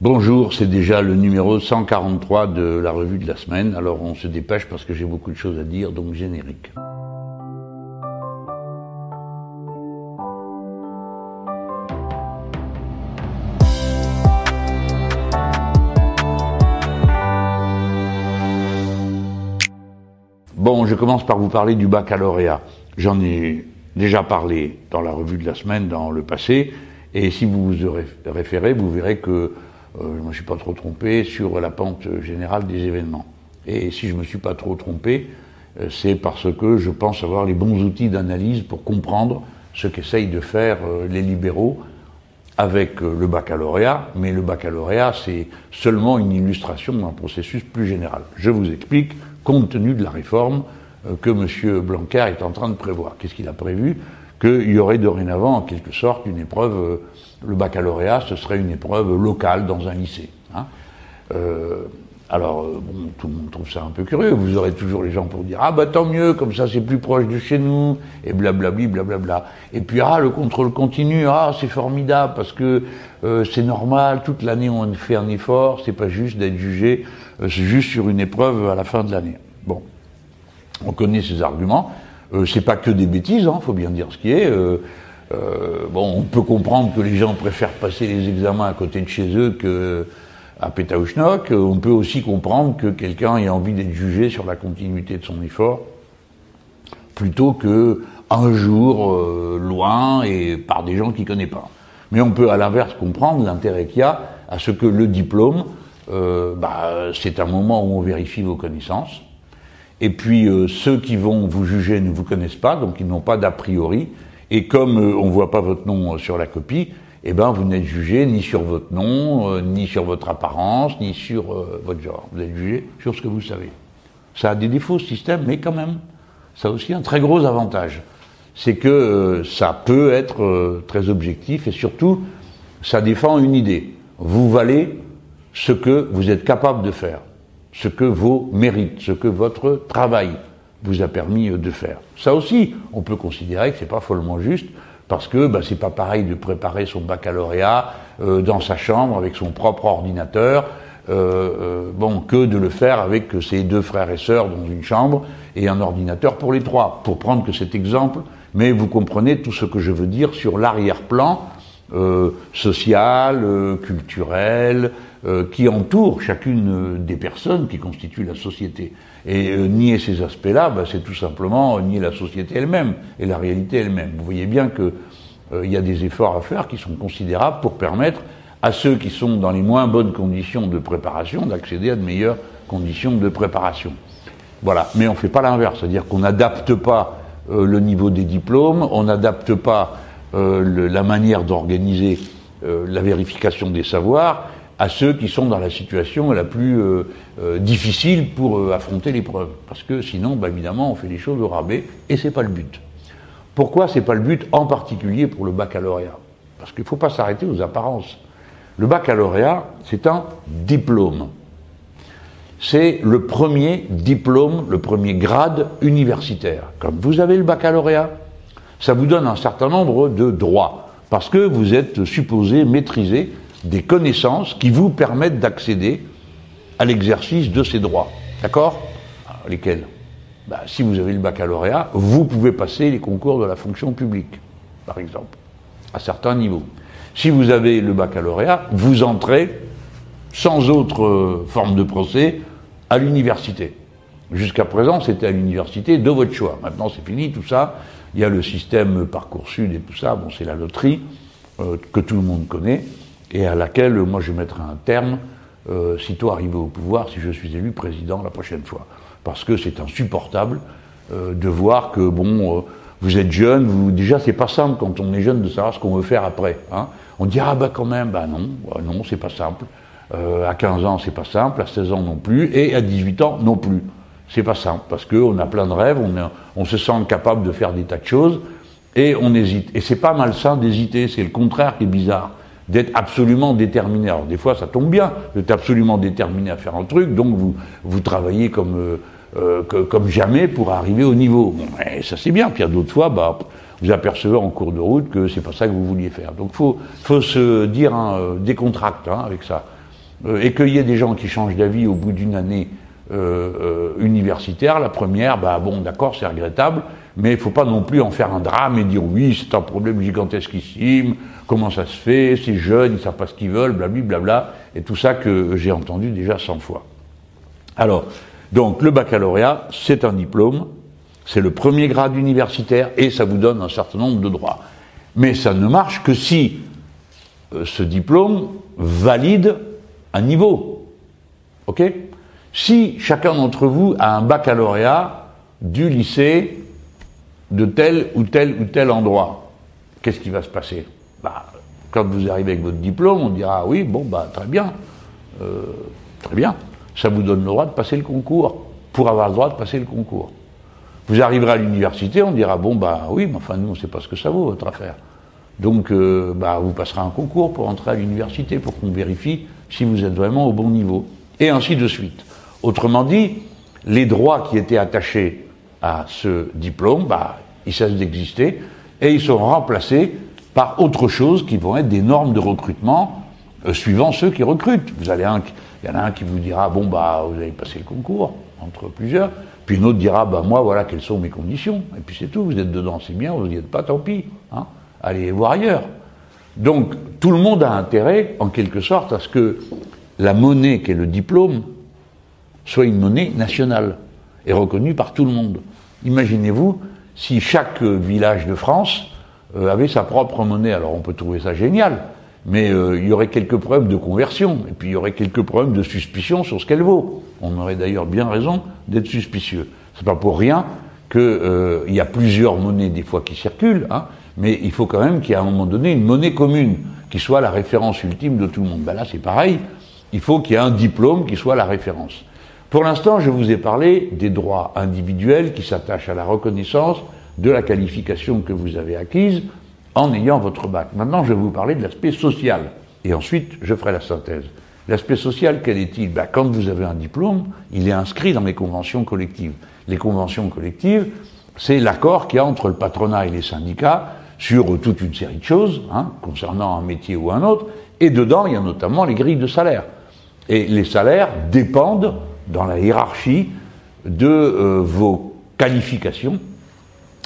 Bonjour, c'est déjà le numéro 143 de la revue de la semaine, alors on se dépêche parce que j'ai beaucoup de choses à dire, donc générique. Bon, je commence par vous parler du baccalauréat. J'en ai déjà parlé dans la revue de la semaine, dans le passé, et si vous vous référez, vous verrez que je ne me suis pas trop trompé sur la pente générale des événements. Et si je ne me suis pas trop trompé, euh, c'est parce que je pense avoir les bons outils d'analyse pour comprendre ce qu'essayent de faire euh, les libéraux avec le baccalauréat, mais le baccalauréat, c'est seulement une illustration d'un processus plus général. Je vous explique, compte tenu de la réforme que M. Blanquer est en train de prévoir. Qu'est-ce qu'il a prévu? Qu'il y aurait dorénavant, en quelque sorte, une épreuve le baccalauréat, ce serait une épreuve locale dans un lycée. Hein. Euh, alors, euh, bon, tout le monde trouve ça un peu curieux. Vous aurez toujours les gens pour dire ah bah tant mieux, comme ça c'est plus proche de chez nous, et blablabli, blablabla. Et puis ah le contrôle continu, ah c'est formidable parce que euh, c'est normal, toute l'année on fait un effort, c'est pas juste d'être jugé, c'est juste sur une épreuve à la fin de l'année. Bon, on connaît ces arguments. C'est pas que des bêtises, hein, faut bien dire ce qui est. Euh, bon, on peut comprendre que les gens préfèrent passer les examens à côté de chez eux que à. On peut aussi comprendre que quelqu'un ait envie d'être jugé sur la continuité de son effort plutôt que un jour euh, loin et par des gens qu'il connaît pas. Mais on peut à l'inverse comprendre l'intérêt qu'il y a à ce que le diplôme, euh, bah, c'est un moment où on vérifie vos connaissances. Et puis ceux qui vont vous juger ne vous connaissent pas, donc ils n'ont pas d'a priori. Et comme euh, on ne voit pas votre nom euh, sur la copie, eh ben, vous n'êtes jugé ni sur votre nom, euh, ni sur votre apparence, ni sur votre genre. Vous êtes jugé sur ce que vous savez. Ça a des défauts, ce système, mais quand même, ça a aussi un très gros avantage. C'est que ça peut être très objectif et surtout, ça défend une idée. Vous valez ce que vous êtes capable de faire, ce que vos mérites, ce que votre travail vous a permis euh, de faire. Ça aussi, on peut considérer que c'est pas follement juste, parce que bah, c'est pas pareil de préparer son baccalauréat euh, dans sa chambre avec son propre ordinateur, euh, bon, que de le faire avec ses deux frères et sœurs dans une chambre et un ordinateur pour les trois. Pour prendre que cet exemple, mais vous comprenez tout ce que je veux dire sur l'arrière-plan social, culturel, qui entoure chacune des personnes qui constituent la société. Et euh, nier ces aspects-là, bah, c'est tout simplement nier la société elle-même et la réalité elle-même. Vous voyez bien qu'il euh, y a des efforts à faire qui sont considérables pour permettre à ceux qui sont dans les moins bonnes conditions de préparation d'accéder à de meilleures conditions de préparation. Voilà, mais on ne fait pas l'inverse, c'est-à-dire qu'on n'adapte pas euh, le niveau des diplômes, on n'adapte pas la manière d'organiser la vérification des savoirs, à ceux qui sont dans la situation la plus euh, euh, difficile pour euh, affronter l'épreuve. Parce que sinon, bah, évidemment, on fait les choses au rabais, et c'est pas le but. Pourquoi c'est pas le but, en particulier pour le baccalauréat? Parce qu'il ne faut pas s'arrêter aux apparences. Le baccalauréat, c'est un diplôme. C'est le premier diplôme, le premier grade universitaire. Comme vous avez le baccalauréat, ça vous donne un certain nombre de droits, parce que vous êtes supposé maîtriser des connaissances qui vous permettent d'accéder à l'exercice de ces droits. D'accord Lesquels bah, Si vous avez le baccalauréat, vous pouvez passer les concours de la fonction publique, par exemple, à certains niveaux. Si vous avez le baccalauréat, vous entrez sans autre euh, forme de procès à l'université. Jusqu'à présent, c'était à l'université de votre choix. Maintenant, c'est fini, tout ça. Il y a le système Parcoursup et tout ça. Bon, c'est la loterie euh, que tout le monde connaît et à laquelle moi je mettrai un terme euh, sitôt arrivé au pouvoir si je suis élu président la prochaine fois. Parce que c'est insupportable euh, de voir que bon, euh, vous êtes jeune, vous, déjà c'est pas simple quand on est jeune de savoir ce qu'on veut faire après. Hein. On dit ah bah quand même, bah non, bah non c'est pas simple. Euh, à 15 ans c'est pas simple, à 16 ans non plus, et à 18 ans non plus. C'est pas simple parce qu'on a plein de rêves, on, on se sent capable de faire des tas de choses et on hésite. Et c'est pas malsain d'hésiter, c'est le contraire qui est bizarre d'être absolument déterminé. Alors des fois ça tombe bien, d'être absolument déterminé à faire un truc, donc vous, vous travaillez comme, euh, euh comme jamais pour arriver au niveau. Bon, ça c'est bien, puis d'autres fois, bah, vous apercevez en cours de route que c'est pas ça que vous vouliez faire. Donc faut, faut se dire hein, euh, hein, avec ça. euh, et qu'il y ait des gens qui changent d'avis au bout d'une année universitaire, la première, bah bon, d'accord, c'est regrettable, mais il ne faut pas non plus en faire un drame et dire oui, c'est un problème gigantesquissime, comment ça se fait, ces jeunes, ils ne savent pas ce qu'ils veulent, blablabla, bla, et tout ça que j'ai entendu déjà 100 fois. Alors, donc le baccalauréat, c'est un diplôme, c'est le premier grade universitaire et ça vous donne un certain nombre de droits. Mais ça ne marche que si euh, ce diplôme valide un niveau. OK? Si chacun d'entre vous a un baccalauréat du lycée de tel ou tel ou tel endroit, qu'est-ce qui va se passer? Bah, Quand vous arrivez avec votre diplôme, on dira oui, bon, bah, très bien, euh, très bien, ça vous donne le droit de passer le concours, pour avoir le droit de passer le concours. Vous arriverez à l'université, on dira bon, bah oui, mais enfin, nous, on ne sait pas ce que ça vaut, votre affaire. Donc, euh, bah, vous passerez un concours pour entrer à l'université, pour qu'on vérifie si vous êtes vraiment au bon niveau. Et ainsi de suite. Autrement dit, les droits qui étaient attachés à ce diplôme, bah, ils cessent d'exister et ils sont remplacés par autre chose qui vont être des normes de recrutement euh, suivant ceux qui recrutent. Vous allez il y en a un qui vous dira bon bah vous avez passé le concours entre plusieurs, puis une autre dira bah moi voilà quelles sont mes conditions et puis c'est tout. Vous êtes dedans, c'est bien. Vous n'y êtes pas, tant pis. Hein allez voir ailleurs. Donc tout le monde a intérêt, en quelque sorte, à ce que la monnaie qu'est le diplôme soit une monnaie nationale et reconnue par tout le monde. Imaginez-vous si chaque village de France euh, avait sa propre monnaie. Alors on peut trouver ça génial, mais euh, il y aurait quelques problèmes de conversion, et puis il y aurait quelques problèmes de suspicion sur ce qu'elle vaut. On aurait d'ailleurs bien raison d'être suspicieux. C'est pas pour rien qu'il euh, y a plusieurs monnaies des fois qui circulent, hein, mais il faut quand même qu'il y ait à un moment donné une monnaie commune qui soit la référence ultime de tout le monde. Ben là, c'est pareil. Il faut qu'il y ait un diplôme qui soit la référence. Pour l'instant, je vous ai parlé des droits individuels qui s'attachent à la reconnaissance de la qualification que vous avez acquise en ayant votre bac. Maintenant, je vais vous parler de l'aspect social. Et ensuite, je ferai la synthèse. L'aspect social, quel est-il? Ben, Quand vous avez un diplôme, il est inscrit dans les conventions collectives. Les conventions collectives, c'est l'accord qu'il y a entre le patronat et les syndicats sur toute une série de choses, hein, concernant un métier ou un autre, et dedans, il y a notamment les grilles de salaire. Et les salaires dépendent, dans la hiérarchie, de euh, vos qualifications,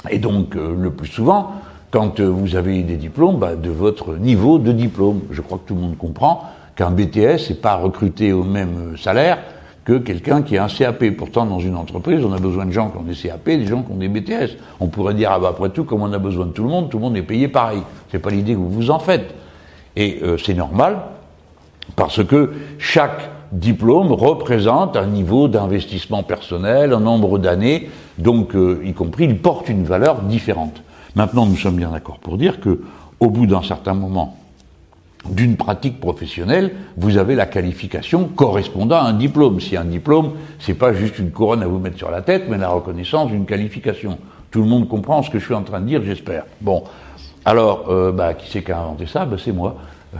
et donc, euh, le plus souvent, quand euh, vous avez des diplômes, bah, de votre niveau de diplôme. Je crois que tout le monde comprend qu'un BTS n'est pas recruté au même salaire que quelqu'un qui a un CAP. Pourtant, dans une entreprise, on a besoin de gens qui ont des CAP, des gens qui ont des BTS. On pourrait dire, ah bah après tout, comme on a besoin de tout le monde, tout le monde est payé pareil. C'est pas l'idée que vous vous en faites. Et c'est normal, parce que chaque diplôme représente un niveau d'investissement personnel, un nombre d'années, donc euh, y compris, il porte une valeur différente. Maintenant, nous sommes bien d'accord pour dire que, au bout d'un certain moment, d'une pratique professionnelle, vous avez la qualification correspondant à un diplôme. Si un diplôme, c'est pas juste une couronne à vous mettre sur la tête, mais la reconnaissance d'une qualification. Tout le monde comprend ce que je suis en train de dire, j'espère. Bon, alors, euh, bah, qui c'est qui a inventé ça? Bah, C'est moi.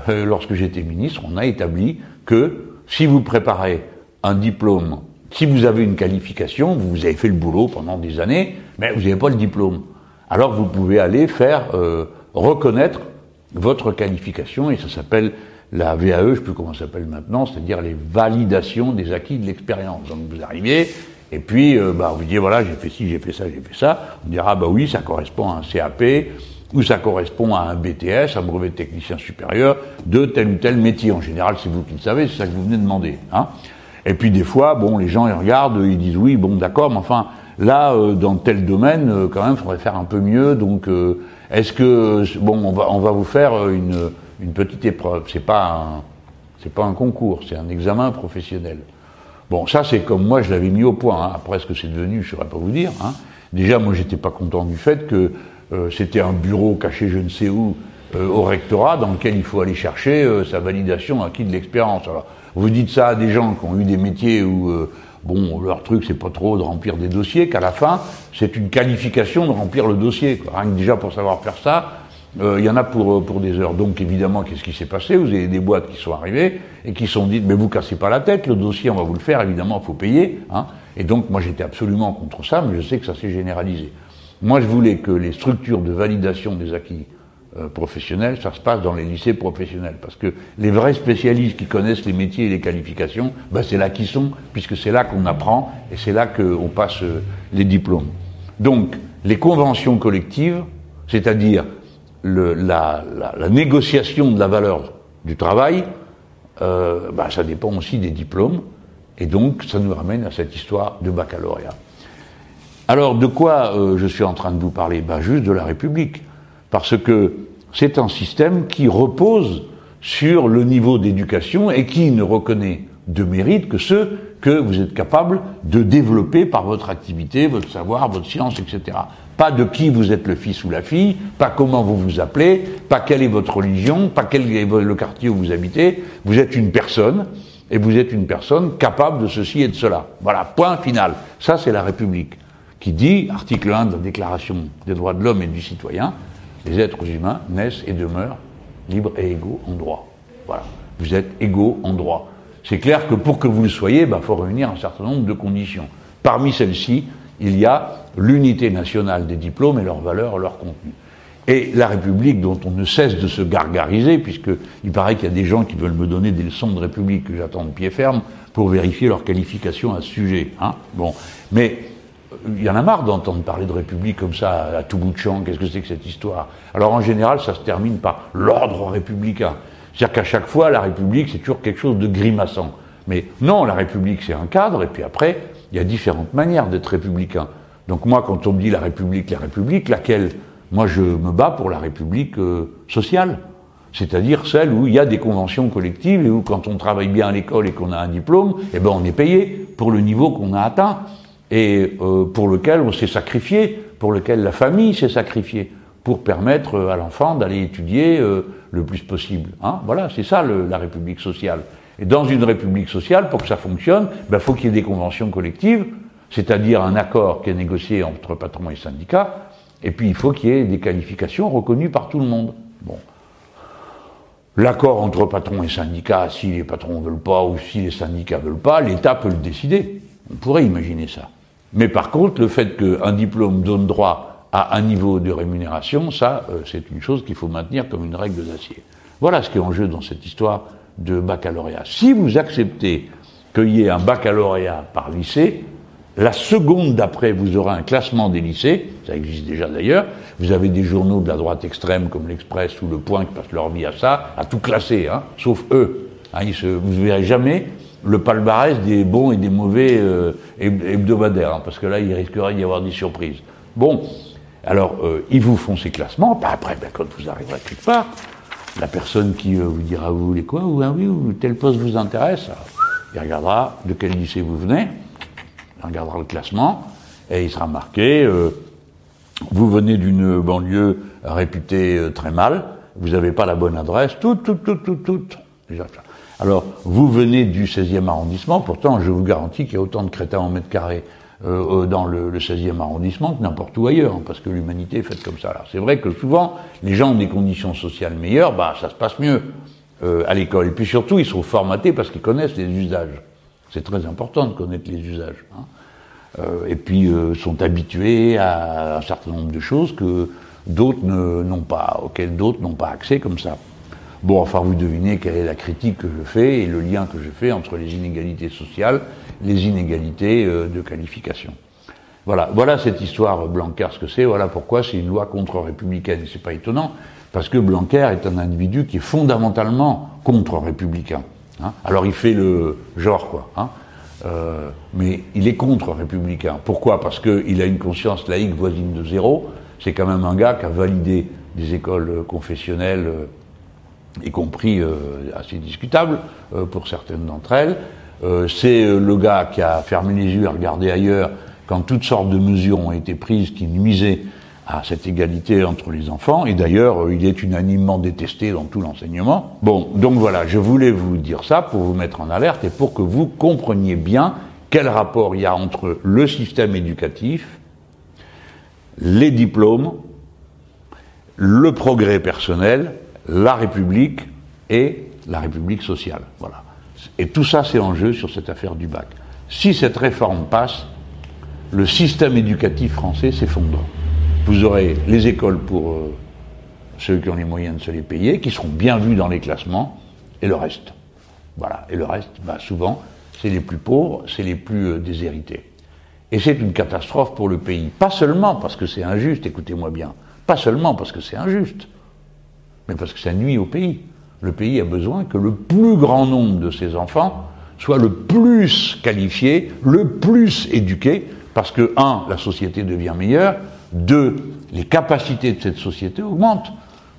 Euh, lorsque j'étais ministre, on a établi que si vous préparez un diplôme, si vous avez une qualification, vous avez fait le boulot pendant des années, mais vous n'avez pas le diplôme. Alors vous pouvez aller faire euh, reconnaître votre qualification, et ça s'appelle la VAE, je ne sais plus comment ça s'appelle maintenant, c'est-à-dire les validations des acquis de l'expérience. Donc vous arrivez, et puis euh, bah, vous dites voilà, j'ai fait ci, j'ai fait ça, j'ai fait ça. On dira bah oui, ça correspond à un CAP, ou ça correspond à un BTS, un brevet de technicien supérieur, de tel ou tel métier. En général, c'est vous qui le savez, c'est ça que vous venez de demander. Hein. Et puis des fois, bon, les gens ils regardent, ils disent oui, bon, d'accord, mais enfin, là, euh, dans tel domaine, euh, quand même, faudrait faire un peu mieux. Donc, est-ce que bon, on va, on va vous faire une, une petite épreuve. C'est pas c'est pas un concours, c'est un examen professionnel. Bon, ça c'est comme moi je l'avais mis au point. Hein. Après ce que c'est devenu, je ne saurais pas vous dire. Hein. Déjà, moi j'étais pas content du fait que euh, c'était un bureau caché je ne sais où euh, au rectorat dans lequel il faut aller chercher euh, sa validation acquis de l'expérience. Alors, vous dites ça à des gens qui ont eu des métiers où bon, leur truc, c'est pas trop de remplir des dossiers, qu'à la fin, c'est une qualification de remplir le dossier. Rien que déjà pour savoir faire ça, euh, il y en a pour, euh, pour des heures. Donc évidemment, qu'est-ce qui s'est passé? Vous avez des boîtes qui sont arrivées et qui sont dites, mais vous cassez pas la tête, le dossier, on va vous le faire, évidemment, il faut payer. Hein. Et donc moi, j'étais absolument contre ça, mais je sais que ça s'est généralisé. Moi, je voulais que les structures de validation des acquis euh, professionnels, ça se passe dans les lycées professionnels. Parce que les vrais spécialistes qui connaissent les métiers et les qualifications, ben c'est là qu'ils sont, puisque c'est là qu'on apprend et c'est là qu'on passe euh, les diplômes. Donc, les conventions collectives, c'est-à-dire la, négociation de la valeur du travail, euh, ben, ça dépend aussi des diplômes. Et donc, ça nous ramène à cette histoire de baccalauréat. Alors, de quoi je suis en train de vous parler? Ben, Juste de la République parce que c'est un système qui repose sur le niveau d'éducation et qui ne reconnaît de mérite que ceux que vous êtes capable de développer par votre activité, votre savoir, votre science, etc. Pas de qui vous êtes le fils ou la fille, pas comment vous vous appelez, pas quelle est votre religion, pas quel est le quartier où vous habitez. Vous êtes une personne et vous êtes une personne capable de ceci et de cela. Voilà, point final. Ça, c'est la République qui dit, article 1 de la Déclaration des droits de l'homme et du citoyen, les êtres humains naissent et demeurent libres et égaux en droit. Voilà. Vous êtes égaux en droit. C'est clair que pour que vous le soyez, il bah, faut réunir un certain nombre de conditions. Parmi celles-ci, il y a l'unité nationale des diplômes et leurs valeurs, leur contenu. Et la République, dont on ne cesse de se gargariser, puisqu'il paraît qu'il y a des gens qui veulent me donner des leçons de République que j'attends de pied ferme pour vérifier leur qualification à ce sujet. Hein bon. Mais il y en a marre d'entendre parler de République comme ça à tout bout de champ. Qu'est-ce que c'est que cette histoire? Alors en général, ça se termine par l'ordre républicain. C'est-à-dire qu'à chaque fois, la République, c'est toujours quelque chose de grimaçant. Mais non, la République, c'est un cadre, et puis après, il y a différentes manières d'être républicain. Donc moi, quand on me dit la République, la République, laquelle? Moi, je me bats pour la République euh, sociale. C'est-à-dire celle où il y a des conventions collectives et où quand on travaille bien à l'école et qu'on a un diplôme, eh ben on est payé pour le niveau qu'on a atteint et euh, pour lequel on s'est sacrifié, pour lequel la famille s'est sacrifiée, pour permettre euh, à l'enfant d'aller étudier euh, le plus possible. Hein voilà, c'est ça la République sociale. Et dans une République sociale, pour que ça fonctionne, il ben, faut qu'il y ait des conventions collectives, c'est-à-dire un accord qui est négocié entre patrons et syndicats, et puis il faut qu'il y ait des qualifications reconnues par tout le monde. Bon. L'accord entre patrons et syndicats, si les patrons ne veulent pas ou si les syndicats ne veulent pas, l'État peut le décider. On pourrait imaginer ça. Mais par contre, le fait qu'un diplôme donne droit à un niveau de rémunération, ça, euh, c'est une chose qu'il faut maintenir comme une règle d'acier. Voilà ce qui est en jeu dans cette histoire de baccalauréat. Si vous acceptez qu'il y ait un baccalauréat par lycée, la seconde d'après, vous aurez un classement des lycées, ça existe déjà d'ailleurs. Vous avez des journaux de la droite extrême comme l'Express ou Le Point qui passent leur vie à ça, à tout classer, hein, sauf eux. Hein, vous ne verrez jamais le palmarès des bons et des mauvais euh, hebdomadaires, hein, parce que là, il risquerait d'y avoir des surprises. Bon, alors, euh, ils vous font ces classements, bah, après, ben, quand vous arriverez quelque part, la personne qui euh, vous dira, vous voulez quoi, ou ah oui, ou tel poste vous intéresse, il regardera de quel lycée vous venez, il regardera le classement, et il sera marqué, vous venez d'une banlieue réputée très mal, vous n'avez pas la bonne adresse, tout, tout, tout, tout, tout. Alors, vous venez du 16e arrondissement, pourtant, je vous garantis qu'il y a autant de crétins en mètre carré euh, euh, dans le, 16e arrondissement que n'importe où ailleurs, parce que l'humanité est faite comme ça. Alors, c'est vrai que souvent, les gens ont des conditions sociales meilleures, bah, ça se passe mieux euh, à l'école. Et puis surtout, ils sont formatés parce qu'ils connaissent les usages. C'est très important de connaître les usages. Hein. et puis, sont habitués à un certain nombre de choses que d'autres n'ont pas, auxquelles d'autres n'ont pas accès comme ça. Bon, enfin, vous devinez quelle est la critique que je fais et le lien que je fais entre les inégalités sociales, les inégalités euh, de qualification. Voilà, voilà cette histoire Blanquer, ce que c'est. Voilà pourquoi c'est une loi contre-républicaine. C'est pas étonnant, parce que Blanquer est un individu qui est fondamentalement contre-républicain. Hein. Alors il fait le genre, quoi. Hein. Euh, mais il est contre-républicain. Pourquoi? Parce qu'il a une conscience laïque voisine de zéro. C'est quand même un gars qui a validé des écoles confessionnelles y compris euh, assez discutable euh, pour certaines d'entre elles. Euh, c'est le gars qui a fermé les yeux à regarder ailleurs quand toutes sortes de mesures ont été prises qui nuisaient à cette égalité entre les enfants, et d'ailleurs, il est unanimement détesté dans tout l'enseignement. Bon, donc voilà, je voulais vous dire ça pour vous mettre en alerte et pour que vous compreniez bien quel rapport il y a entre le système éducatif, les diplômes, le progrès personnel la République et la République sociale. Voilà. Et tout ça, c'est en jeu sur cette affaire du bac. Si cette réforme passe, le système éducatif français s'effondre. Vous aurez les écoles pour euh, ceux qui ont les moyens de se les payer, qui seront bien vus dans les classements, et le reste. Voilà. Et le reste, bah, souvent, c'est les plus pauvres, c'est les plus euh, déshérités. Et c'est une catastrophe pour le pays. Pas seulement parce que c'est injuste, écoutez-moi bien, pas seulement parce que c'est injuste, mais parce que ça nuit au pays. Le pays a besoin que le plus grand nombre de ses enfants soient le plus qualifiés, le plus éduqués, parce que, un, la société devient meilleure, deux, les capacités de cette société augmentent.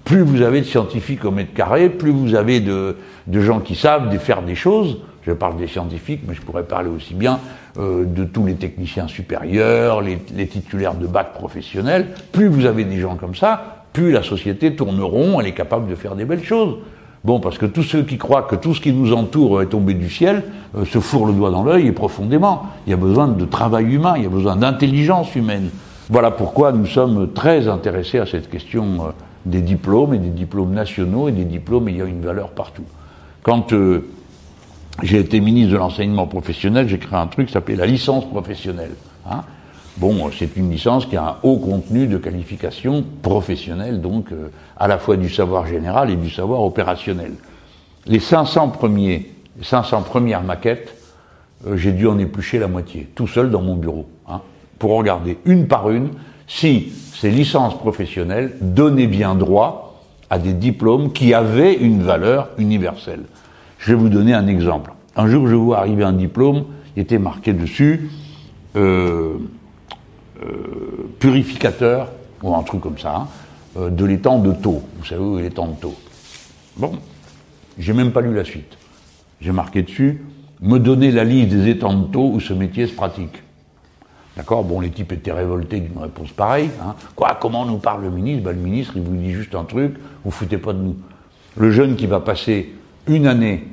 Plus vous avez de scientifiques au mètre carré, plus vous avez de, gens qui savent faire des choses. Je parle des scientifiques, mais je pourrais parler aussi bien euh, de tous les techniciens supérieurs, les, les, titulaires de bac professionnels. Plus vous avez des gens comme ça, plus la société tourne rond, elle est capable de faire des belles choses. Bon, parce que tous ceux qui croient que tout ce qui nous entoure est tombé du ciel euh, se fourrent le doigt dans l'œil et profondément. Il y a besoin de travail humain, il y a besoin d'intelligence humaine. Voilà pourquoi nous sommes très intéressés à cette question euh, des diplômes et des diplômes nationaux et des diplômes ayant une valeur partout. Quand euh, j'ai été ministre de l'enseignement professionnel, j'ai créé un truc qui s'appelait la licence professionnelle. Hein. Bon, c'est une licence qui a un haut contenu de qualification professionnelle, donc euh, à la fois du savoir général et du savoir opérationnel. Les 500 premiers, 500 premières maquettes, euh, j'ai dû en éplucher la moitié, tout seul dans mon bureau, hein, pour regarder une par une si ces licences professionnelles donnaient bien droit à des diplômes qui avaient une valeur universelle. Je vais vous donner un exemple. Un jour, je vois arriver un diplôme, il était marqué dessus. Euh, purificateur, ou un truc comme ça, hein, euh, de l'étang de Taux. Vous savez où est l'étang de Taux? Bon, j'ai même pas lu la suite. J'ai marqué dessus, me donner la liste des étangs de Taux où ce métier se pratique. D'accord? Bon, les types étaient révoltés d'une réponse pareille. Hein. Quoi? Comment nous parle le ministre? Ben, Le ministre, il vous dit juste un truc, vous foutez pas de nous. Le jeune qui va passer une année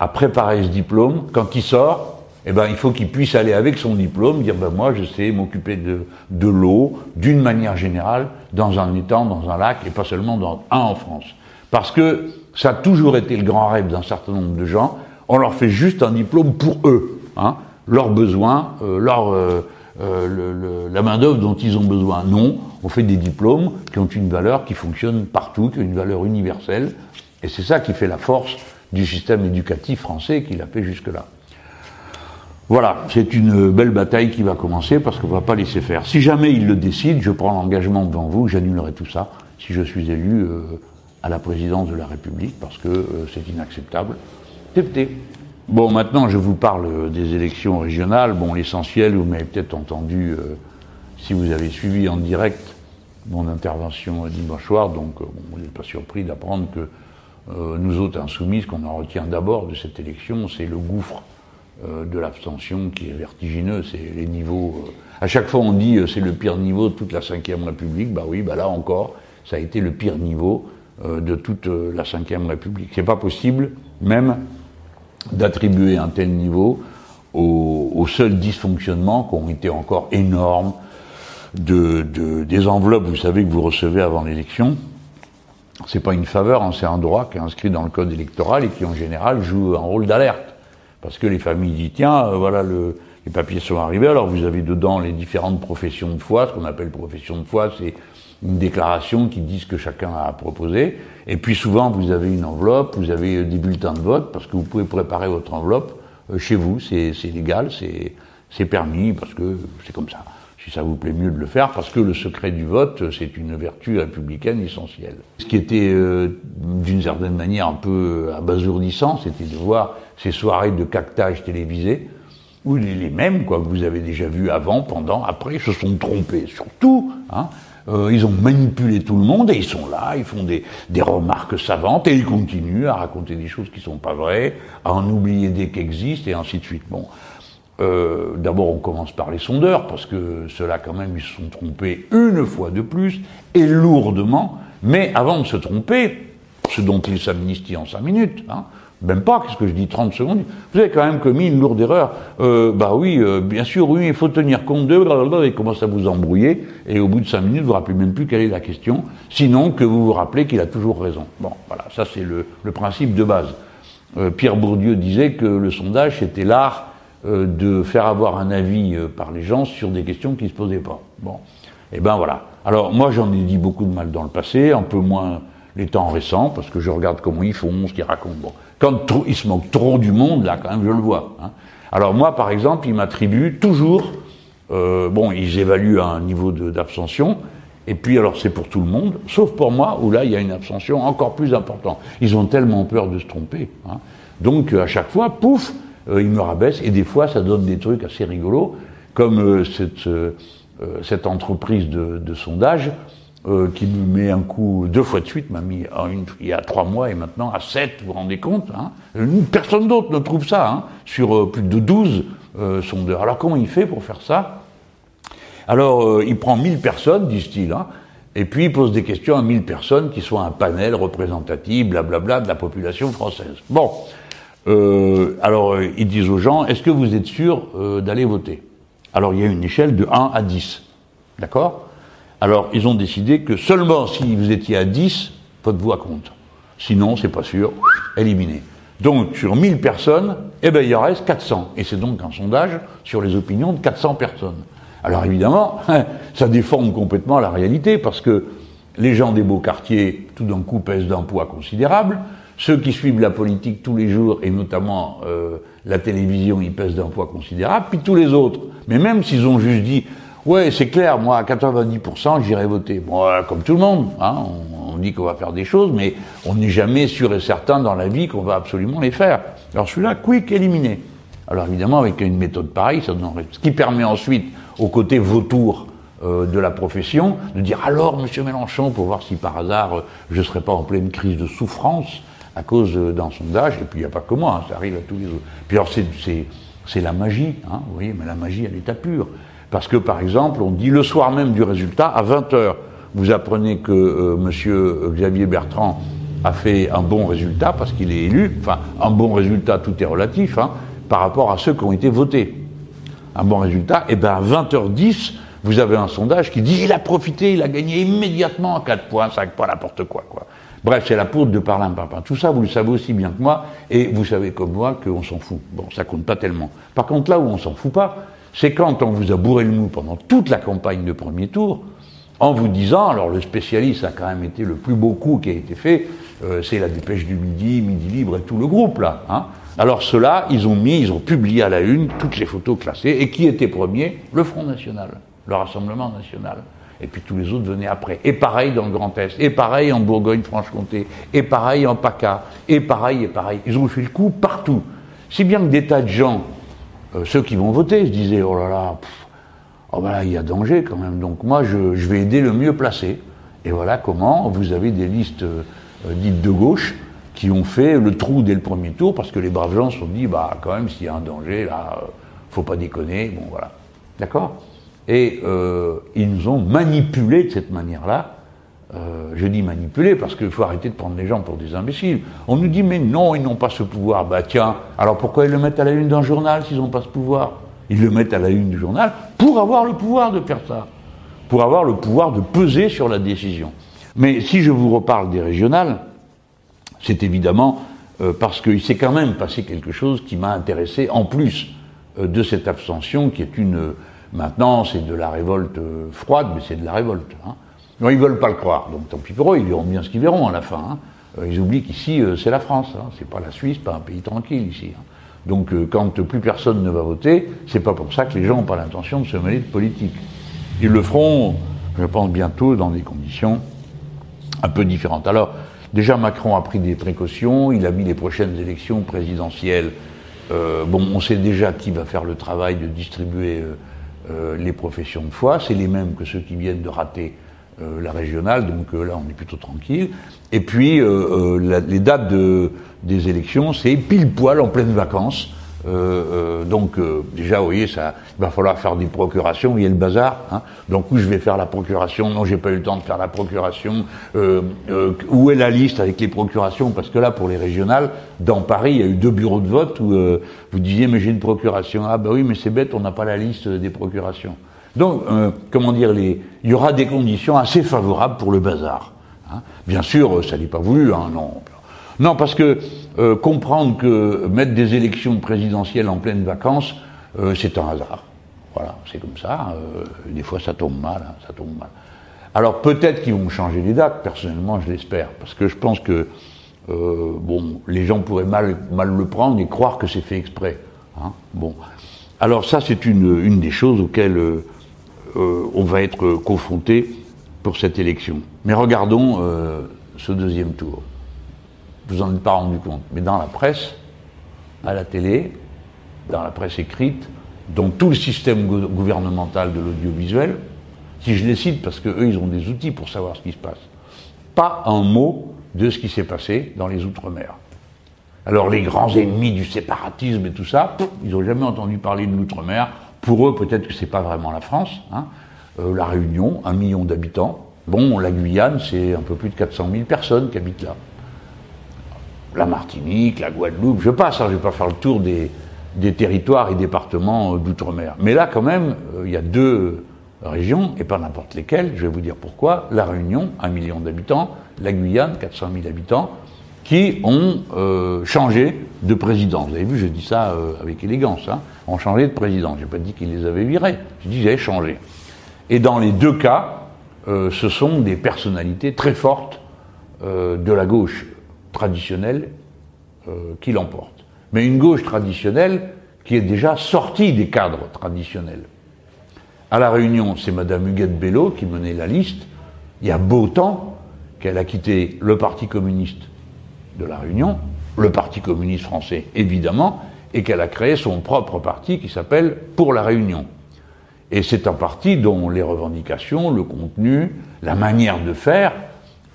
à préparer ce diplôme, quand il sort, eh ben, il faut qu'il puisse aller avec son diplôme, dire ben moi je sais m'occuper de, de l'eau d'une manière générale dans un étang, dans un lac et pas seulement dans un en France. Parce que ça a toujours été le grand rêve d'un certain nombre de gens. On leur fait juste un diplôme pour eux, hein, leurs besoins, euh, leur, euh, euh, la main d'œuvre dont ils ont besoin. Non, on fait des diplômes qui ont une valeur qui fonctionne partout, qui ont une valeur universelle, et c'est ça qui fait la force du système éducatif français qui l'a fait jusque-là. Voilà, c'est une belle bataille qui va commencer parce qu'on ne va pas laisser faire. Si jamais il le décide, je prends l'engagement devant vous, j'annulerai tout ça si je suis élu euh, à la présidence de la République parce que euh, c'est inacceptable. Bon, maintenant je vous parle des élections régionales. Bon, l'essentiel, vous m'avez peut-être entendu euh, si vous avez suivi en direct mon intervention dimanche soir, donc vous n'êtes pas surpris d'apprendre que nous autres insoumis, ce qu'on en retient d'abord de cette élection, c'est le gouffre euh, de l'abstention qui est vertigineux. C'est les niveaux. Euh, à chaque fois, on dit euh, c'est le pire niveau de toute la Ve République. Bah oui, bah là encore, ça a été le pire niveau de toute la Ve République. C'est pas possible, même, d'attribuer un tel niveau aux, seuls dysfonctionnements qui ont été encore énormes de, des enveloppes, vous savez, que vous recevez avant l'élection. C'est pas une faveur, hein, c'est un droit qui est inscrit dans le code électoral et qui en général joue un rôle d'alerte. Parce que les familles disent, tiens, euh, voilà, le, les papiers sont arrivés, alors vous avez dedans les différentes professions de foi, ce qu'on appelle profession de foi, c'est une déclaration qui dit ce que chacun a proposé. Et puis souvent, vous avez une enveloppe, vous avez des bulletins de vote, parce que vous pouvez préparer votre enveloppe euh, chez vous, c'est légal, c'est permis, parce que c'est comme ça si ça vous plaît mieux de le faire, parce que le secret du vote, c'est une vertu républicaine essentielle. Ce qui était euh, d'une certaine manière un peu abasourdissant, c'était de voir ces soirées de cactage télévisées, où les, mêmes, quoi, que vous avez déjà vu avant, pendant, après, se sont trompés. Surtout, hein, euh, ils ont manipulé tout le monde et ils sont là, ils font des, des remarques savantes et ils continuent à raconter des choses qui sont pas vraies, à en oublier des qui existent et ainsi de suite. Bon, euh, d'abord, on commence par les sondeurs, parce que ceux-là, quand même, ils se sont trompés une fois de plus, et lourdement, mais avant de se tromper, ce dont ils s'amnistient en cinq minutes, hein, même pas, qu'est-ce que je dis, 30 secondes, vous avez quand même commis une lourde erreur. Euh, bah oui, euh, bien sûr, oui, il faut tenir compte de, et commence à vous embrouiller, et au bout de cinq minutes, vous ne vous rappelez même plus quelle est la question, sinon que vous vous rappelez qu'il a toujours raison. Bon, voilà, ça c'est le, le, principe de base. Euh, Pierre Bourdieu disait que le sondage, c'était l'art de faire avoir un avis euh, par les gens sur des questions qui ne se posaient pas. Bon, et eh ben voilà. Alors moi j'en ai dit beaucoup de mal dans le passé, un peu moins les temps récents, parce que je regarde comment ils font, ce qu'ils racontent. Bon. Quand il se manque trop du monde, là, quand même, je le vois. Hein. Alors moi, par exemple, ils m'attribuent toujours, euh, bon, ils évaluent un niveau d'abstention, et puis alors c'est pour tout le monde, sauf pour moi, où là, il y a une abstention encore plus importante. Ils ont tellement peur de se tromper. Hein. Donc à chaque fois, pouf, euh, ils me rabaissent, et des fois, ça donne des trucs assez rigolos, comme euh, cette, cette entreprise de, de sondage euh, qui me met un coup deux fois de suite, m'a mis une, il y a trois mois et maintenant à sept, vous vous rendez compte hein Personne d'autre ne trouve ça, hein, sur euh, plus de 12 euh, sondeurs. Alors comment il fait pour faire ça? Alors euh, il prend 1000 personnes, disent-ils, hein, et puis il pose des questions à 1000 personnes qui soient un panel représentatif, blablabla, de la population française. Bon, alors ils disent aux gens, est-ce que vous êtes sûr d'aller voter? Alors il y a une échelle de 1 à 10, d'accord? Alors, ils ont décidé que seulement si vous étiez à 10, votre voix compte. Sinon, c'est pas sûr, éliminé. Donc, sur 1000 personnes, eh ben, il en reste 400. Et c'est donc un sondage sur les opinions de 400 personnes. Alors, évidemment, ça déforme complètement la réalité parce que les gens des beaux quartiers, tout d'un coup, pèsent d'un poids considérable. Ceux qui suivent la politique tous les jours, et notamment euh, la télévision, ils pèsent d'un poids considérable. Puis tous les autres. Mais même s'ils ont juste dit, Ouais, c'est clair, moi, à 90%, j'irai voter. Bon, comme tout le monde, hein, on, dit qu'on va faire des choses, mais on n'est jamais sûr et certain dans la vie qu'on va absolument les faire. Alors celui-là, quick, éliminé. Alors évidemment, avec une méthode pareille, ça donnerait... ce qui permet ensuite, au côté vautour euh, de la profession, de dire alors, Monsieur Mélenchon, pour voir si par hasard euh, je ne serais pas en pleine crise de souffrance à cause euh, d'un sondage, et puis il n'y a pas que moi, hein, ça arrive à tous les autres. Puis alors c'est la magie, hein, vous voyez, mais la magie à l'état pur. Parce que, par exemple, on dit le soir même du résultat, à 20h, vous apprenez que euh, Monsieur Xavier Bertrand a fait un bon résultat parce qu'il est élu. Enfin, un bon résultat, tout est relatif, hein, par rapport à ceux qui ont été votés. Un bon résultat, et bien à 20h10, vous avez un sondage qui dit il a profité, il a gagné immédiatement 4 points, 5 points, n'importe quoi, quoi. Bref, c'est la poudre de parler papa. Tout ça, vous le savez aussi bien que moi, et vous savez comme moi qu'on s'en fout. Bon, ça compte pas tellement. Par contre, là où on s'en fout pas, c'est quand on vous a bourré le mou pendant toute la campagne de premier tour, en vous disant, alors le spécialiste a quand même été le plus beau coup qui a été fait, euh, c'est la dépêche du midi, Midi Libre et tout le groupe là. Hein. Alors ceux-là, ils ont mis, ils ont publié à la une toutes les photos classées, et qui était premier? Le Front National, le Rassemblement National. Et puis tous les autres venaient après. Et pareil dans le Grand Est, et pareil en Bourgogne-Franche-Comté, et pareil en PACA, et pareil, et pareil. Ils ont fait le coup partout. Si bien que des tas de gens euh, ceux qui vont voter se disaient oh là là, oh ben là il y a danger quand même. Donc moi je, vais aider le mieux placé. Et voilà comment vous avez des listes euh, dites de gauche qui ont fait le trou dès le premier tour parce que les braves gens se sont dit bah quand même s'il y a un danger là, euh, faut pas déconner. Bon voilà, d'accord? Et ils nous ont manipulés de cette manière-là euh, je dis manipuler parce qu'il faut arrêter de prendre les gens pour des imbéciles. On nous dit mais non, ils n'ont pas ce pouvoir. Bah tiens, alors pourquoi ils le mettent à la une d'un journal s'ils n'ont pas ce pouvoir? Ils le mettent à la une du journal pour avoir le pouvoir de faire ça, pour avoir le pouvoir de peser sur la décision. Mais si je vous reparle des régionales, c'est évidemment euh, parce qu'il s'est quand même passé quelque chose qui m'a intéressé en plus euh, de cette abstention qui est une... maintenant c'est de la révolte froide, mais c'est de la révolte. Hein. Non, ils veulent pas le croire. Donc tant pis pour eux, ils verront bien ce qu'ils verront à la fin. Hein. Euh, ils oublient qu'ici, euh, c'est la France. Hein. C'est pas la Suisse, pas un pays tranquille ici. Hein. Donc euh, quand plus personne ne va voter, c'est pas pour ça que les gens n'ont pas l'intention de se mêler de politique. Ils le feront, je pense, bientôt dans des conditions un peu différentes. Alors, déjà Macron a pris des précautions, il a mis les prochaines élections présidentielles. bon, on sait déjà qui va faire le travail de distribuer les professions de foi, c'est les mêmes que ceux qui viennent de rater euh, la régionale, donc euh, là on est plutôt tranquille. Et puis euh, les dates de, des élections, c'est pile poil en pleine vacances. Donc déjà, vous voyez, ça, il va falloir faire des procurations. Il y a le bazar. Hein. Donc où je vais faire la procuration? Non, j'ai pas eu le temps de faire la procuration. où est la liste avec les procurations? Parce que là, pour les régionales, dans Paris, il y a eu deux bureaux de vote où vous disiez mais j'ai une procuration. Ah bah oui, mais c'est bête, on n'a pas la liste des procurations. Donc, euh, comment dire, les, il y aura des conditions assez favorables pour le bazar. Hein. Bien sûr, ça n'est pas voulu, hein, non. Non, parce que euh, comprendre que mettre des élections présidentielles en pleine vacances, euh, c'est un hasard. Voilà, c'est comme ça. des fois, ça tombe mal, hein, ça tombe mal. Alors peut-être qu'ils vont changer les dates, personnellement je l'espère, parce que je pense que euh, bon, les gens pourraient mal, mal le prendre et croire que c'est fait exprès. Hein. bon. Alors ça c'est une, une des choses auxquelles euh, euh, on va être confronté pour cette élection. Mais regardons ce deuxième tour. Vous en êtes pas rendu compte, mais dans la presse, à la télé, dans la presse écrite, dans tout le système gouvernemental de l'audiovisuel, si je les cite parce qu'eux, ils ont des outils pour savoir ce qui se passe, pas un mot de ce qui s'est passé dans les Outre-mer. Alors les grands ennemis du séparatisme et tout ça, ils n'ont jamais entendu parler de l'Outre-mer. Pour eux, peut-être que c'est pas vraiment la France. Hein. Euh, la Réunion, un million d'habitants. Bon, la Guyane, c'est un peu plus de 400 000 personnes qui habitent là. La Martinique, la Guadeloupe, je passe, hein, je ne vais pas faire le tour des, territoires et départements euh, d'outre-mer. Mais là, quand même, euh, il y a deux régions, et pas n'importe lesquelles, je vais vous dire pourquoi. La Réunion, un million d'habitants, la Guyane, 400 000 habitants, qui ont euh, changé de président. Vous avez vu, je dis ça avec élégance, hein, ont changé de président. Je n'ai pas dit qu'ils les avaient virés, je dis qu'ils avaient changé. Et dans les deux cas, ce sont des personnalités très fortes de la gauche traditionnelle qui l'emportent mais une gauche traditionnelle qui est déjà sortie des cadres traditionnels. À la Réunion, c'est Madame Huguette Bello qui menait la liste. Il y a beau temps qu'elle a quitté le Parti communiste de la Réunion, le Parti communiste français évidemment, et qu'elle a créé son propre parti qui s'appelle Pour la Réunion. Et c'est un parti dont les revendications, le contenu, la manière de faire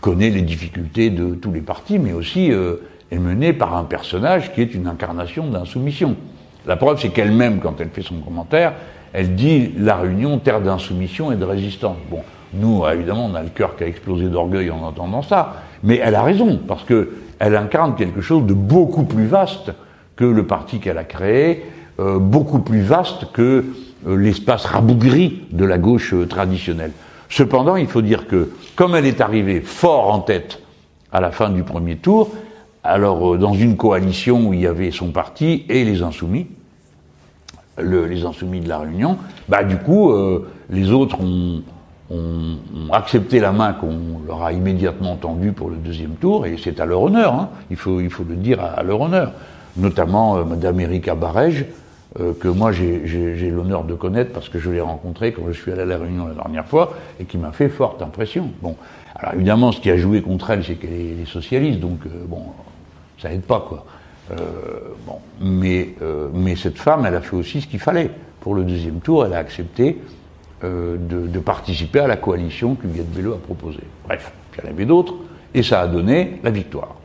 connaît les difficultés de tous les partis, mais aussi euh, est menée par un personnage qui est une incarnation d'insoumission. La preuve, c'est qu'elle-même, quand elle fait son commentaire, elle dit la Réunion, terre d'insoumission et de résistance. Bon, nous, évidemment, on a le cœur qui a explosé d'orgueil en entendant ça, mais elle a raison, parce que elle incarne quelque chose de beaucoup plus vaste que le parti qu'elle a créé, euh, beaucoup plus vaste que euh, l'espace rabougri de la gauche traditionnelle. Cependant, il faut dire que, comme elle est arrivée fort en tête à la fin du premier tour, alors euh, dans une coalition où il y avait son parti et les insoumis, les insoumis de la Réunion, bah du coup euh, les autres ont, accepté la main qu'on leur a immédiatement tendue pour le deuxième tour et c'est à leur honneur, hein. il, faut, il faut le dire à, leur honneur, notamment euh, Madame Erika Barège, que moi j'ai l'honneur de connaître parce que je l'ai rencontrée quand je suis allé à la Réunion la dernière fois et qui m'a fait forte impression. Bon, alors évidemment, ce qui a joué contre elle, c'est qu'elle est socialiste, donc bon, ça aide pas, quoi. Euh, bon, mais, euh, mais cette femme, elle a fait aussi ce qu'il fallait. Pour le deuxième tour, elle a accepté euh, de, de, participer à la coalition qu'Huguette Bello a proposée. Bref, il y en avait d'autres, et ça a donné la victoire.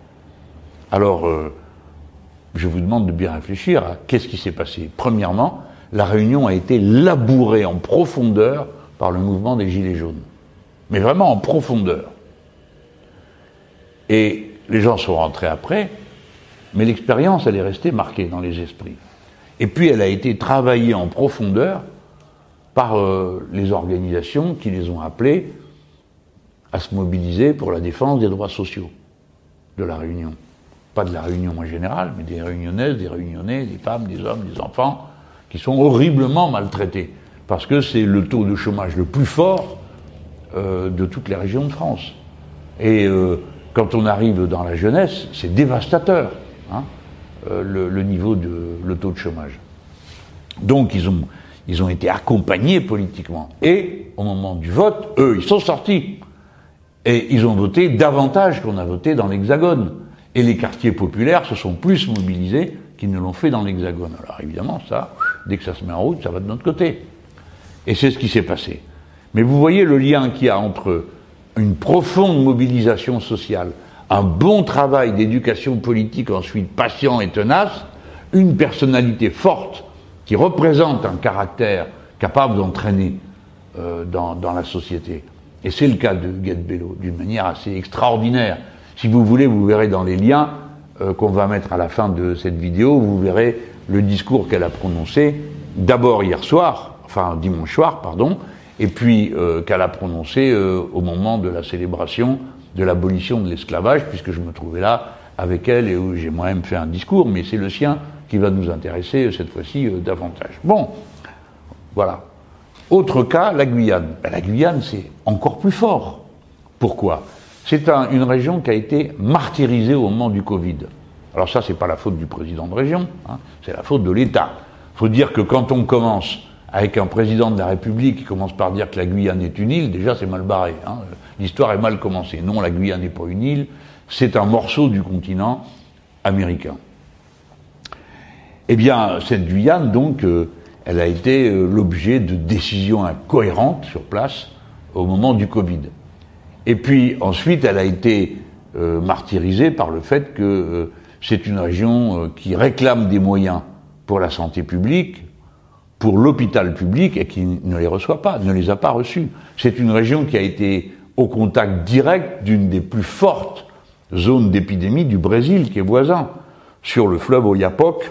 Alors, euh, je vous demande de bien réfléchir à qu'est-ce qui s'est passé. Premièrement, la réunion a été labourée en profondeur par le mouvement des Gilets jaunes. Mais vraiment en profondeur. Et les gens sont rentrés après, mais l'expérience, elle est restée marquée dans les esprits. Et puis, elle a été travaillée en profondeur par euh, les organisations qui les ont appelés à se mobiliser pour la défense des droits sociaux de la Réunion. Pas de la Réunion en général, mais des Réunionnaises, des Réunionnais, des femmes, des hommes, des enfants, qui sont horriblement maltraités. Parce que c'est le taux de chômage le plus fort euh, de toutes les régions de France. Et euh, quand on arrive dans la jeunesse, c'est dévastateur. Hein, euh, le, niveau de le taux de chômage. Donc ils ont, ils ont été accompagnés politiquement. Et au moment du vote, eux, ils sont sortis. Et ils ont voté davantage qu'on a voté dans l'Hexagone. Et les quartiers populaires se sont plus mobilisés qu'ils ne l'ont fait dans l'Hexagone. Alors évidemment, ça, dès que ça se met en route, ça va de notre côté. Et c'est ce qui s'est passé. Mais vous voyez le lien qu'il y a entre une profonde mobilisation sociale, un bon travail d'éducation politique ensuite patient et tenace, une personnalité forte qui représente un caractère capable d'entraîner euh, dans, la société. Et c'est le cas de Guette Bello, d'une manière assez extraordinaire. Si vous voulez, vous verrez dans les liens euh, qu'on va mettre à la fin de cette vidéo, vous verrez le discours qu'elle a prononcé d'abord hier soir, enfin dimanche soir, pardon, et puis euh, qu'elle a prononcé au moment de la célébration de l'abolition de l'esclavage, puisque je me trouvais là avec elle et où j'ai moi-même fait un discours, mais c'est le sien qui va nous intéresser euh, cette fois-ci euh, davantage. Bon, voilà. Autre cas, la Guyane. Ben, la Guyane, c'est encore plus fort. Pourquoi? C'est une région qui a été martyrisée au moment du Covid. Alors ça, c'est pas la faute du président de région, hein, c'est la faute de l'État. Il faut dire que quand on commence avec un président de la République qui commence par dire que la Guyane est une île, déjà c'est mal barré. Hein. L'histoire est mal commencée. Non, la Guyane n'est pas une île, c'est un morceau du continent américain. Eh bien, cette Guyane, donc, euh, elle a été euh, l'objet de décisions incohérentes sur place au moment du Covid. Et puis ensuite, elle a été euh, martyrisée par le fait que c'est une région qui réclame des moyens pour la santé publique, pour l'hôpital public et qui ne les reçoit pas, ne les a pas reçus. C'est une région qui a été au contact direct d'une des plus fortes zones d'épidémie du Brésil, qui est voisin, sur le fleuve Oyapoc.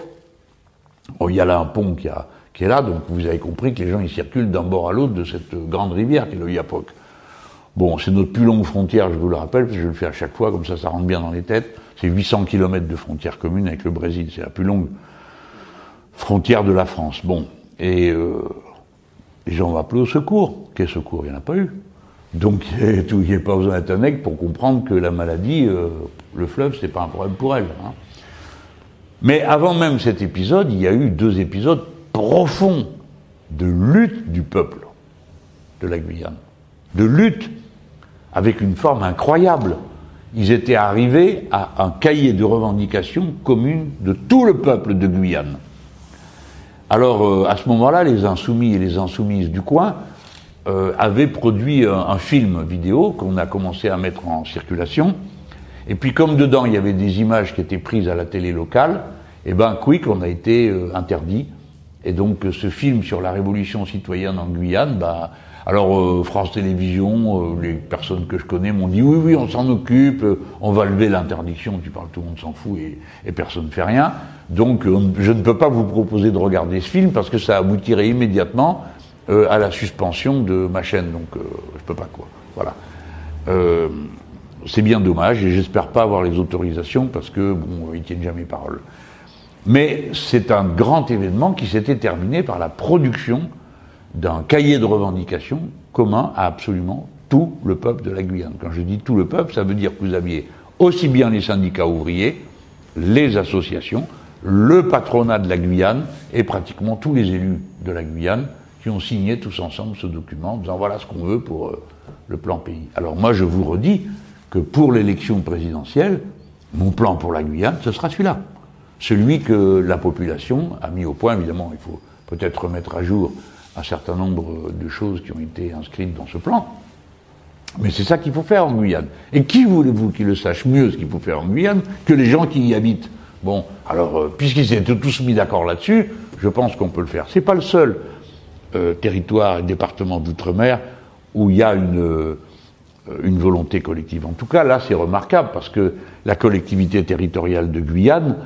Oh, il y a là un pont qui, a, qui, est là, donc vous avez compris que les gens ils circulent d'un bord à l'autre de cette grande rivière qui est l'Oyapoc. Bon, c'est notre plus longue frontière, je vous le rappelle, parce que je le fais à chaque fois, comme ça, ça rentre bien dans les têtes. C'est 800 km de frontière commune avec le Brésil. C'est la plus longue frontière de la France. Bon, et euh, les gens vont appeler au secours. Quel secours? Il n'y en a pas eu. Donc il n'y a pas besoin d'être un pour comprendre que la maladie, euh, le fleuve, c'est pas un problème pour elle. Hein. Mais avant même cet épisode, il y a eu deux épisodes profonds de lutte du peuple de la Guyane. De lutte avec une forme incroyable. Ils étaient arrivés à un cahier de revendications communes de tout le peuple de Guyane. Alors, euh, à ce moment-là, les insoumis et les insoumises du coin euh, avaient produit un, film vidéo qu'on a commencé à mettre en circulation. Et puis, comme dedans, il y avait des images qui étaient prises à la télé locale, eh ben, quick, on a été euh, interdit. Et donc, ce film sur la révolution citoyenne en Guyane, bah, alors France Télévisions, les personnes que je connais m'ont dit oui, oui, on s'en occupe, on va lever l'interdiction. Tu parles, tout le monde s'en fout et, personne ne fait rien. Donc euh, je ne peux pas vous proposer de regarder ce film parce que ça aboutirait immédiatement euh, à la suspension de ma chaîne. Donc euh, je peux pas quoi. Voilà. c'est bien dommage et j'espère pas avoir les autorisations parce que bon, ils tiennent jamais parole. Mais c'est un grand événement qui s'était terminé par la production d'un cahier de revendications commun à absolument tout le peuple de la Guyane. Quand je dis tout le peuple, ça veut dire que vous aviez aussi bien les syndicats ouvriers, les associations, le patronat de la Guyane et pratiquement tous les élus de la Guyane qui ont signé tous ensemble ce document en disant voilà ce qu'on veut pour euh, le plan pays. Alors moi je vous redis que pour l'élection présidentielle, mon plan pour la Guyane, ce sera celui-là. Celui que la population a mis au point, évidemment, il faut peut-être remettre à jour un certain nombre de choses qui ont été inscrites dans ce plan. Mais c'est ça qu'il faut faire en Guyane. Et qui voulez-vous qu'il le sache mieux ce qu'il faut faire en Guyane que les gens qui y habitent? Bon, alors, euh, puisqu'ils étaient tous mis d'accord là-dessus, je pense qu'on peut le faire. C'est pas le seul euh, territoire et département d'outre-mer où il y a une, euh, une volonté collective. En tout cas, là, c'est remarquable parce que la collectivité territoriale de Guyane,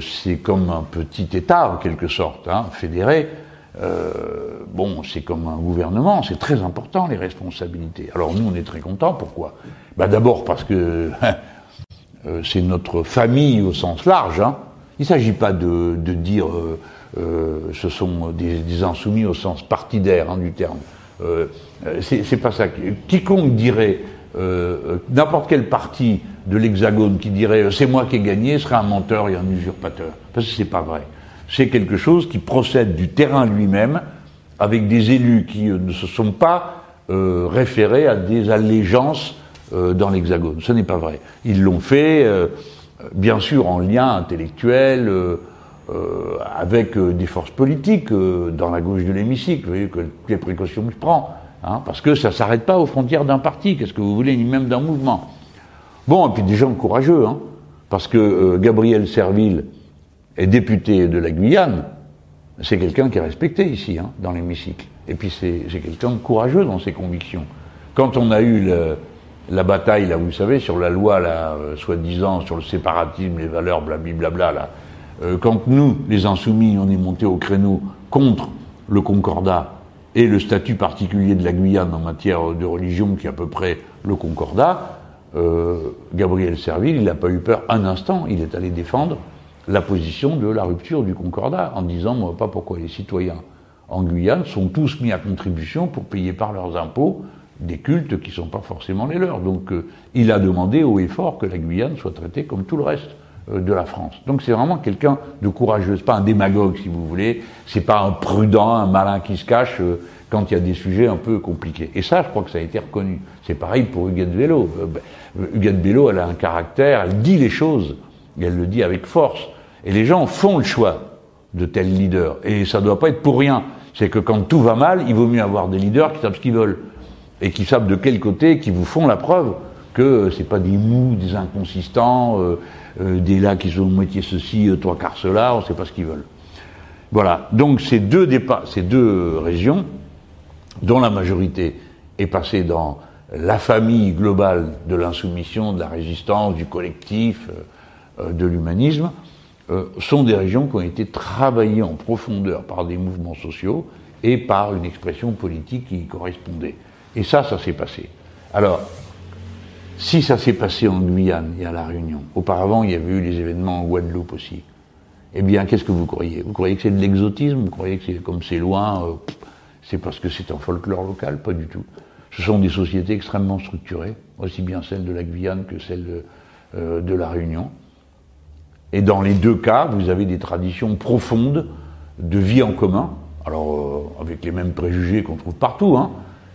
c'est comme un petit État, en quelque sorte, hein, fédéré. Bon, c'est comme un gouvernement, c'est très important les responsabilités. Alors nous, on est très contents. Pourquoi? Ben, D'abord parce que Euh, c'est notre famille au sens large. Hein. Il ne s'agit pas de, dire euh, euh, ce sont des, insoumis au sens partidaire hein, du terme. Euh, c'est pas ça. Quiconque dirait n'importe quel parti de l'Hexagone qui dirait c'est moi qui ai gagné serait un menteur et un usurpateur. Parce que c'est pas vrai. C'est quelque chose qui procède du terrain lui-même avec des élus qui ne se sont pas référés à des allégeances euh, dans l'Hexagone. Ce n'est pas vrai. Ils l'ont fait, euh, bien sûr, en lien intellectuel euh, avec des forces politiques dans la gauche de l'hémicycle. Vous voyez que les précautions que je prends. Hein, parce que ça ne s'arrête pas aux frontières d'un parti, qu'est-ce que vous voulez, ni même d'un mouvement. Bon, et puis des gens courageux, hein, parce que Gabriel Serville est député de la Guyane, c'est quelqu'un qui est respecté ici, hein, dans l'hémicycle. Et puis c'est quelqu'un de courageux dans ses convictions. Quand on a eu le, la bataille, là, vous savez, sur la loi, là, euh, soi-disant, sur le séparatisme, les valeurs, blablabla, là, euh, quand nous, les insoumis, on est montés au créneau contre le concordat et le statut particulier de la Guyane en matière de religion, qui est à peu près le concordat, euh, Gabriel Serville, il n'a pas eu peur un instant, il est allé défendre la position de la rupture du concordat, en disant, moi, pas pourquoi les citoyens en Guyane sont tous mis à contribution pour payer par leurs impôts des cultes qui ne sont pas forcément les leurs. Donc euh, il a demandé haut et fort que la Guyane soit traitée comme tout le reste euh, de la France. Donc c'est vraiment quelqu'un de courageux, pas un démagogue si vous voulez, c'est pas un prudent, un malin qui se cache euh, quand il y a des sujets un peu compliqués. Et ça, je crois que ça a été reconnu. C'est pareil pour Huguette Bello. Ben, Huguette Bello, elle a un caractère, elle dit les choses, et elle le dit avec force. Et les gens font le choix de tel leader. Et ça ne doit pas être pour rien. C'est que quand tout va mal, il vaut mieux avoir des leaders qui savent ce qu'ils veulent. Et qui savent de quel côté, qui vous font la preuve que c'est pas des mous, des inconsistants, euh, euh, des là qui sont moitié ceci, euh, trois quarts cela, on ne sait pas ce qu'ils veulent. Voilà. Donc ces deux ces deux régions, dont la majorité est passée dans la famille globale de l'insoumission, de la résistance, du collectif, de l'humanisme, euh, sont des régions qui ont été travaillées en profondeur par des mouvements sociaux et par une expression politique qui y correspondait. Et ça, ça s'est passé. Alors, si ça s'est passé en Guyane et à La Réunion, auparavant il y avait eu les événements en Guadeloupe aussi, eh bien, qu'est-ce que vous croyez? Vous croyez que c'est de l'exotisme? Vous croyez que c'est comme c'est loin, euh, c'est parce que c'est un folklore local? Pas du tout. Ce sont des sociétés extrêmement structurées, aussi bien celles de la Guyane que celles de, euh, de La Réunion. Et dans les deux cas, vous avez des traditions profondes de vie en commun, alors euh, avec les mêmes préjugés qu'on trouve partout, hein,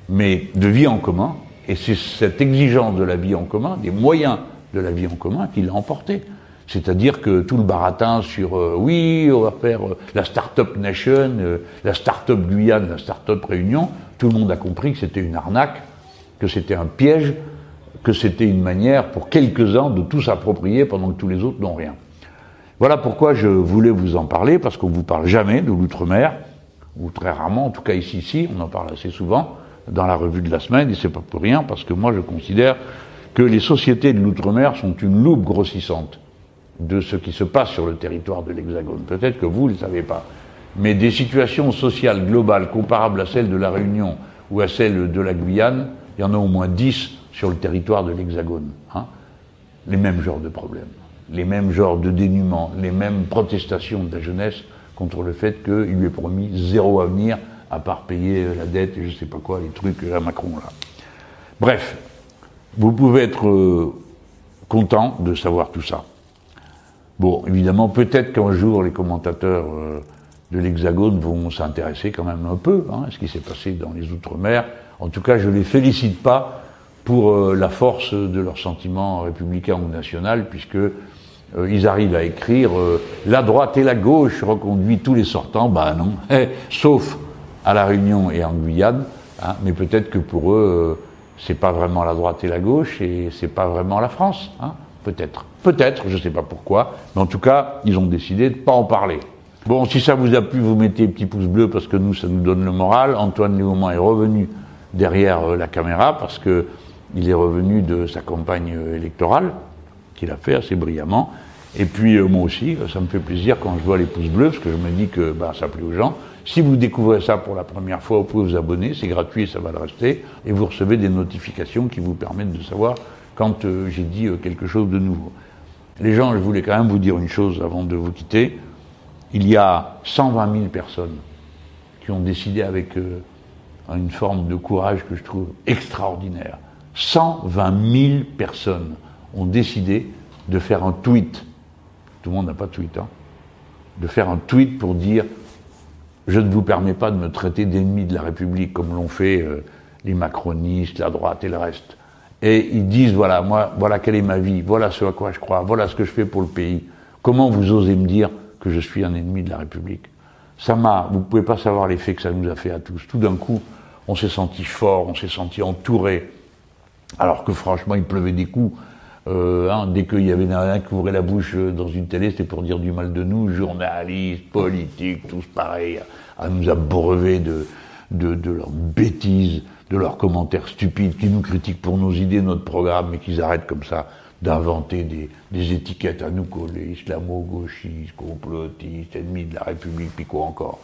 mais de vie en commun. Et c'est cette exigence de la vie en commun, des moyens de la vie en commun, qui l'a emporté. C'est-à-dire que tout le baratin sur euh, oui, on va faire euh, la Startup Nation, la Startup Guyane, la Startup Réunion, tout le monde a compris que c'était une arnaque, que c'était un piège, que c'était une manière pour quelques-uns de tout s'approprier pendant que tous les autres n'ont rien. Voilà pourquoi je voulais vous en parler, parce qu'on ne vous parle jamais de l'outre-mer, ou très rarement, en tout cas ici, ici, on en parle assez souvent dans la revue de la semaine, et c'est pas pour rien, parce que moi je considère que les sociétés de l'outre-mer sont une loupe grossissante de ce qui se passe sur le territoire de l'Hexagone. Peut-être que vous ne le savez pas. Mais des situations sociales globales comparables à celles de la Réunion ou à celles de la Guyane, il y en a au moins dix sur le territoire de l'Hexagone. Hein les mêmes genres de problèmes les mêmes genres de dénuement, les mêmes protestations de la jeunesse contre le fait qu'il lui est promis zéro avenir, à part payer la dette et je sais pas quoi, les trucs à Macron là. Bref, vous pouvez être euh, content de savoir tout ça. Bon, évidemment, peut-être qu'un jour les commentateurs euh, de l'Hexagone vont s'intéresser quand même un peu hein, à ce qui s'est passé dans les Outre-mer. En tout cas, je ne les félicite pas pour euh, la force de leur sentiment républicain ou national, puisque euh, ils arrivent à écrire euh, la droite et la gauche reconduit tous les sortants, bah non, eh, sauf à la Réunion et en Guyane, hein, mais peut-être que pour eux, euh, c'est pas vraiment la droite et la gauche et c'est pas vraiment la France, hein, peut-être, peut-être, je sais pas pourquoi, mais en tout cas, ils ont décidé de pas en parler. Bon, si ça vous a plu, vous mettez petit pouce bleu parce que nous, ça nous donne le moral. Antoine Léaumont est revenu derrière la caméra parce que il est revenu de sa campagne électorale qu'il a fait assez brillamment. Et puis euh, moi aussi, ça me fait plaisir quand je vois les pouces bleus, parce que je me dis que bah, ça plaît aux gens. Si vous découvrez ça pour la première fois, vous pouvez vous abonner, c'est gratuit, ça va le rester, et vous recevez des notifications qui vous permettent de savoir quand euh, j'ai dit euh, quelque chose de nouveau. Les gens, je voulais quand même vous dire une chose avant de vous quitter. Il y a 120 000 personnes qui ont décidé avec une forme de courage que je trouve extraordinaire. 120 000 personnes ont décidé de faire un tweet. Tout le monde n'a pas de tweet, hein. De faire un tweet pour dire je ne vous permets pas de me traiter d'ennemi de la République comme l'ont fait euh, les macronistes, la droite et le reste. Et ils disent voilà, moi, voilà quelle est ma vie, voilà ce à quoi je crois, voilà ce que je fais pour le pays. Comment vous osez me dire que je suis un ennemi de la République? Ça m'a, vous pouvez pas savoir l'effet que ça nous a fait à tous. Tout d'un coup, on s'est senti fort, on s'est senti entouré, alors que franchement, il pleuvait des coups. Euh, hein, dès qu'il y avait un qui ouvrait la bouche euh, dans une télé, c'était pour dire du mal de nous, journalistes, politiques, tous pareils, à, nous abreuver de, de, de leurs bêtises, de leurs commentaires stupides, qui nous critiquent pour nos idées, notre programme, mais qu'ils arrêtent comme ça d'inventer des, des, étiquettes à nous coller, islamo-gauchistes, complotistes, ennemis de la République, puis quoi encore.